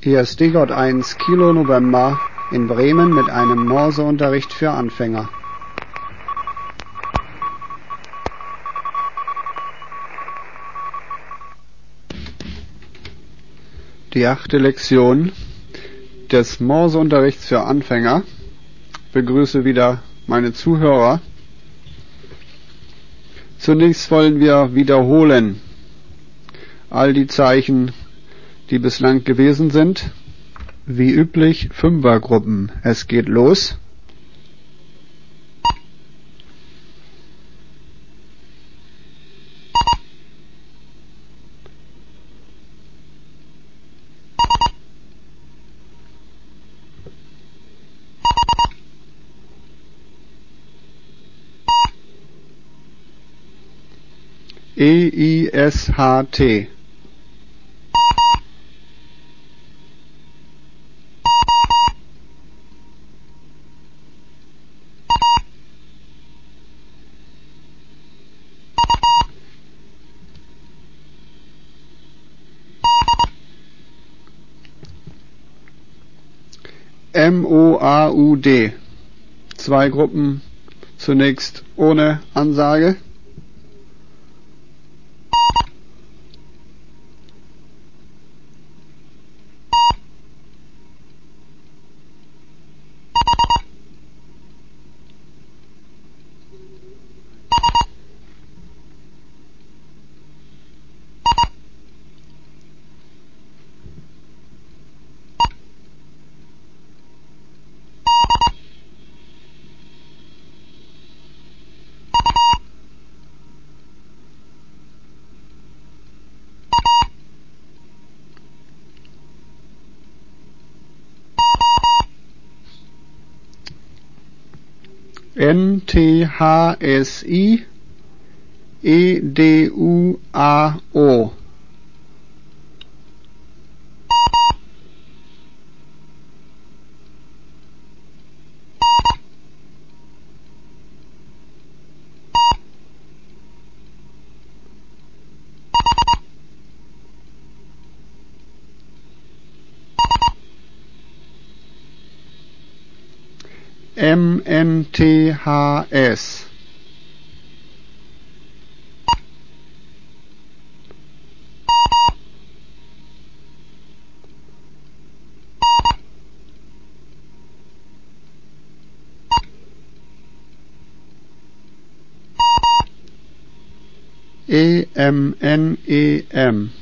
Hier ist Stigott 1 Kilo November in Bremen mit einem Morseunterricht für Anfänger. Die achte Lektion des Morseunterrichts für Anfänger. Begrüße wieder meine Zuhörer. Zunächst wollen wir wiederholen all die Zeichen, die bislang gewesen sind. Wie üblich Fünfergruppen. Es geht los. E-I-S-H-T M-O-A-U-D. Zwei Gruppen zunächst ohne Ansage. N T H S. I E D U A O M N T H S E M N E M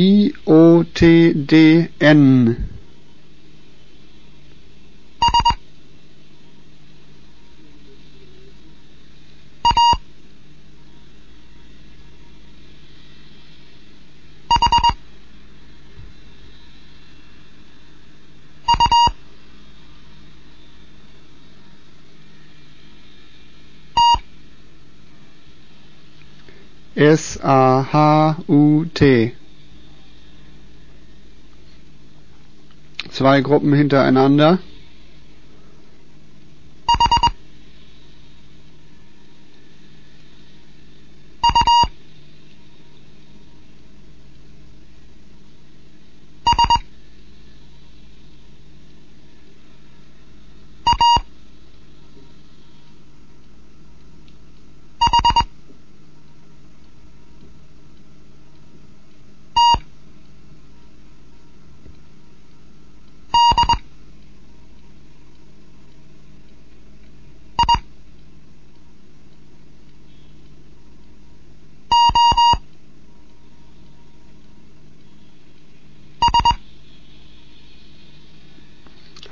I O T D N. S A H U T Zwei Gruppen hintereinander.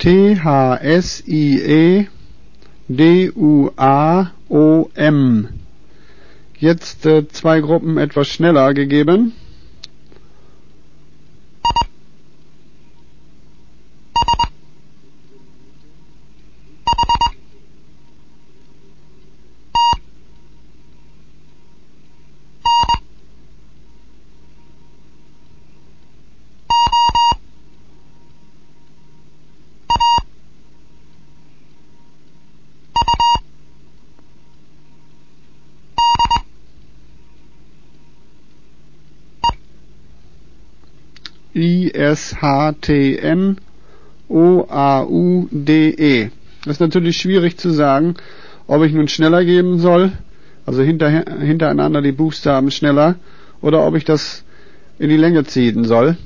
T D I O S. Nochmal zwei Gruppen. T-H-S-I-E D-U-A-O-M. Jetzt äh, zwei Gruppen etwas schneller gegeben. I-S-H-T-N O-A-U-D-E. Das ist natürlich schwierig zu sagen, ob ich nun schneller geben soll, also hinter, hintereinander die Buchstaben schneller, oder ob ich das in die Länge ziehen soll.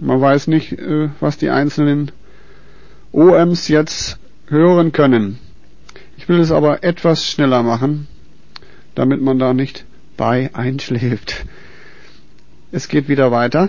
Man weiß nicht, äh, was die einzelnen OMs jetzt hören können. Ich will es aber etwas schneller machen, damit man da nicht bei einschläft. Es geht wieder weiter.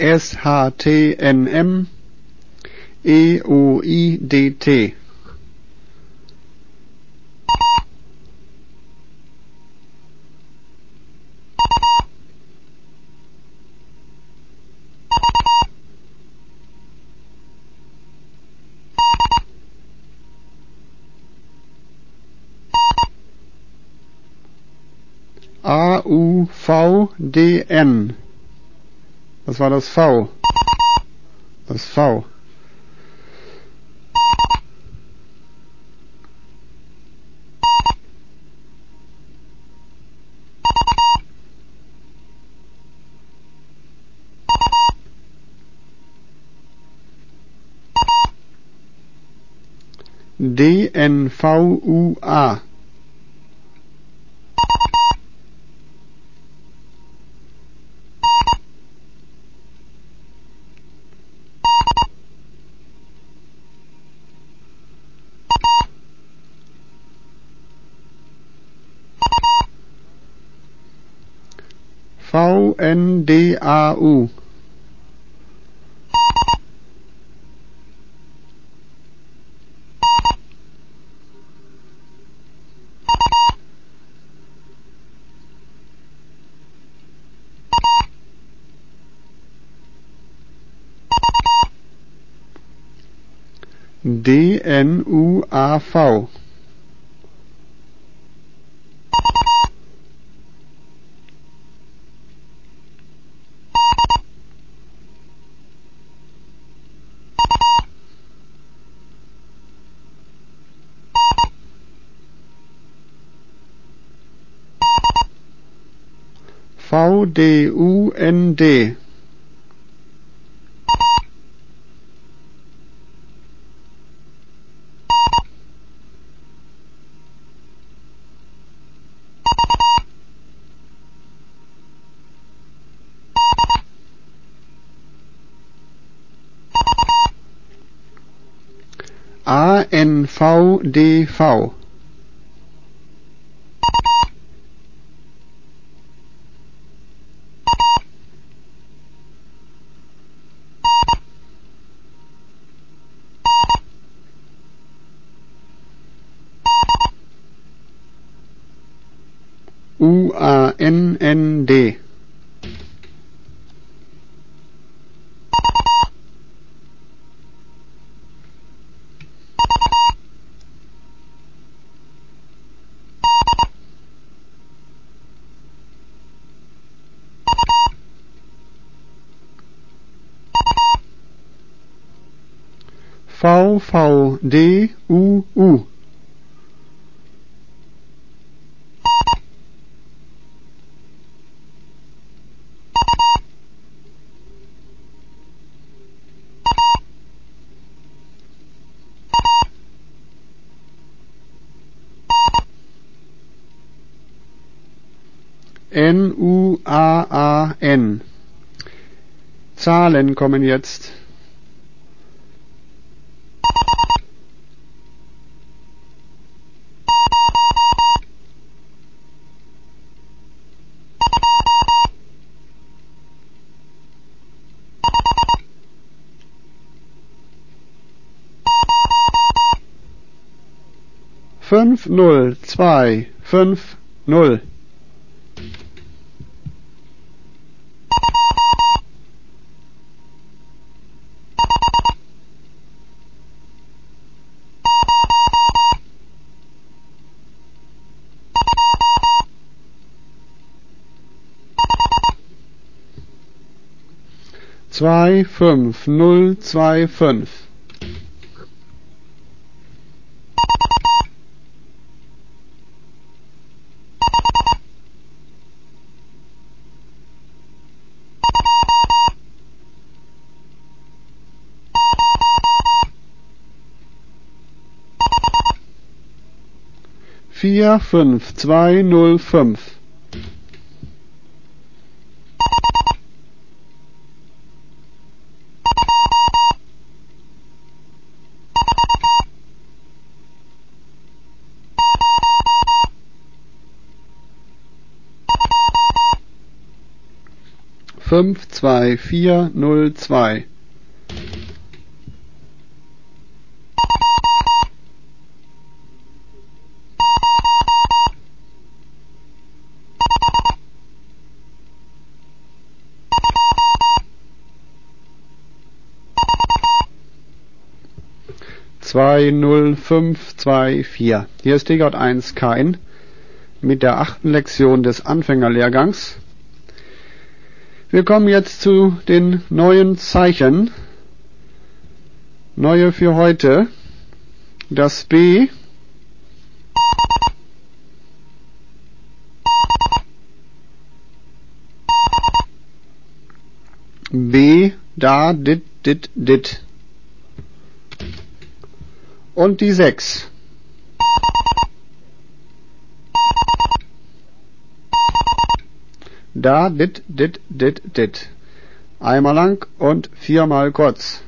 S-H-T-N-M was war das V? Das V. D N V U A A U. D N U A V V D U A N N D V V D U U. N-U-A-A-N. Zahlen kommen jetzt. fünf null zwei fünf null zwei fünf null zwei fünf. Vier fünf zwei null fünf fünf zwei vier null fünf zwei vier. Hier ist Tegert 1 KN mit der achten Lektion des Anfängerlehrgangs. Wir kommen jetzt zu den neuen Zeichen. Neue für heute. Das B. B, da, dit, dit, dit und die 6. Da, dit, dit, dit, dit. Einmal lang und viermal kurz.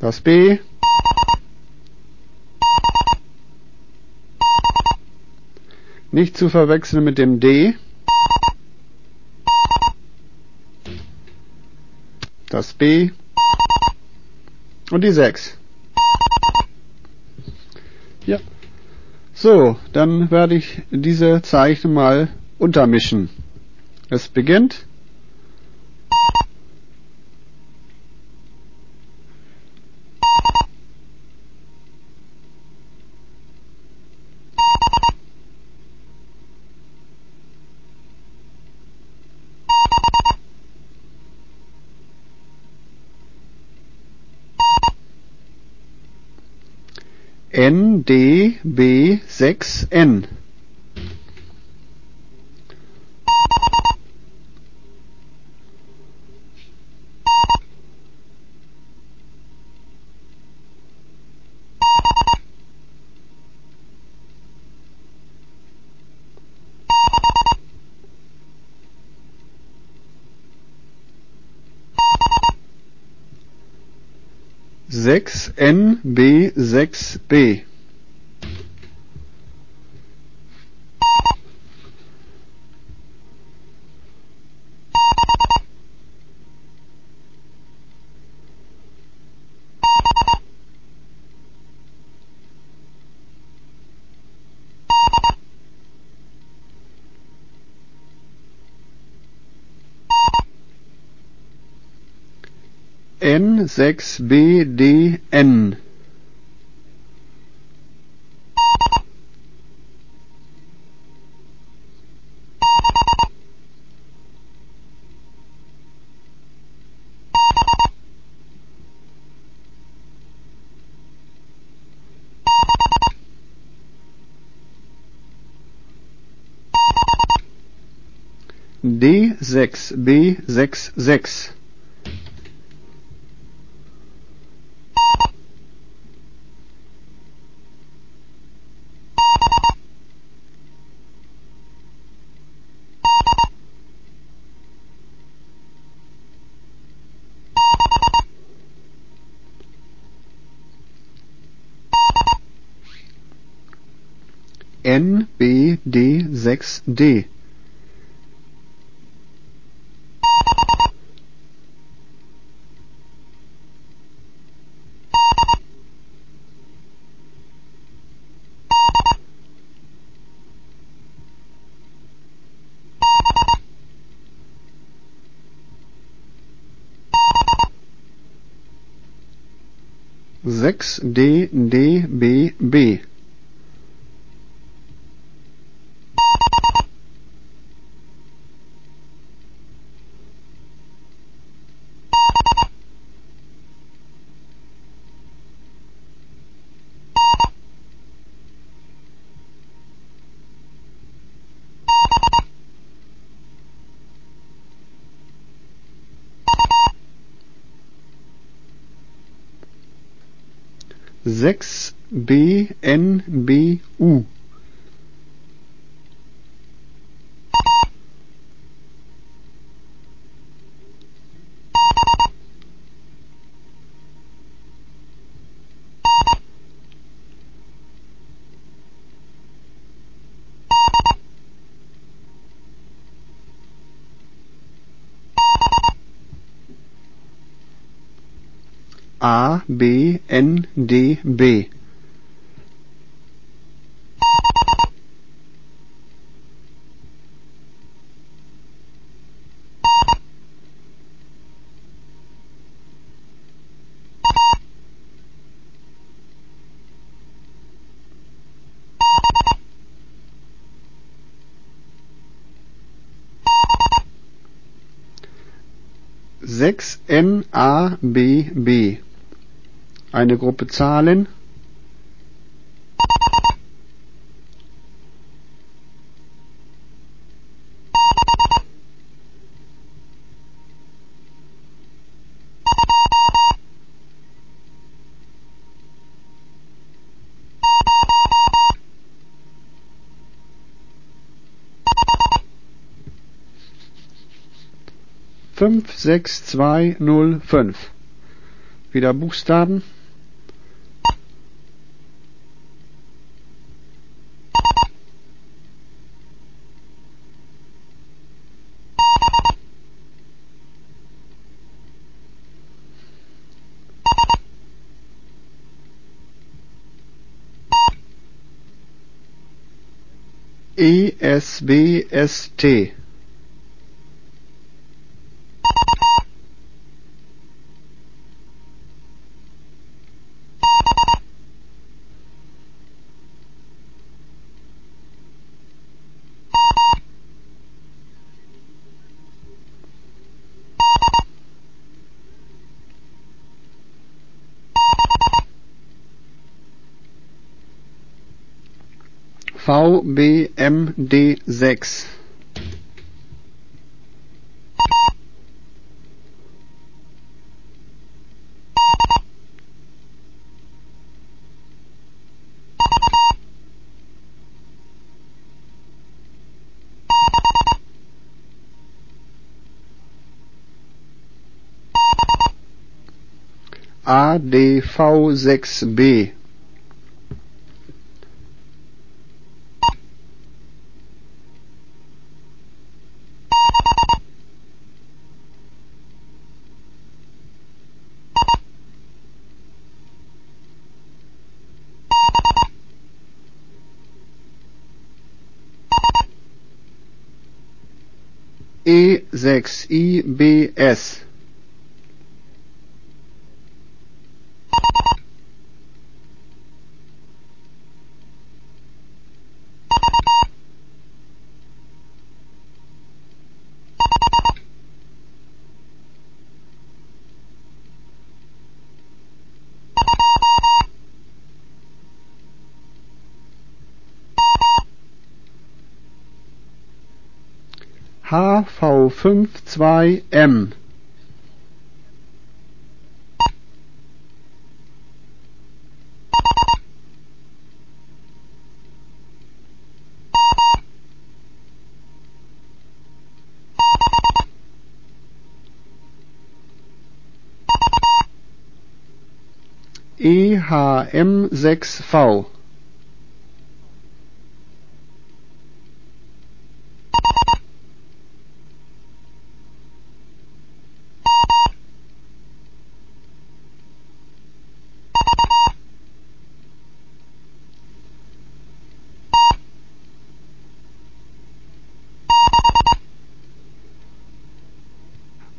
Das B. Nicht zu verwechseln mit dem D. Das B und die 6. Ja. So, dann werde ich diese Zeichen mal untermischen. Es beginnt NDB6N sechs N B sechs B N6BDN D6B66 NBD6D sechs D D B B sechs B N B U A B N D B. Sechs N A B B eine Gruppe Zahlen. Fünf sechs zwei null fünf. Wieder Buchstaben E S B S T VBMD sechs ADV sechs B E6 IBS HV52M EHM6V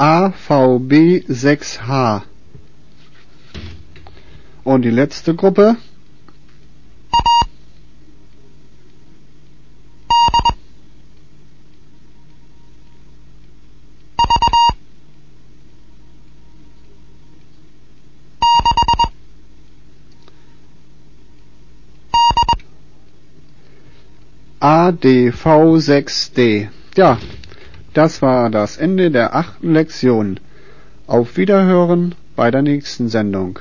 AVB6H. Und die letzte Gruppe ADV6D. Ja, das war das Ende der achten Lektion. Auf Wiederhören bei der nächsten Sendung.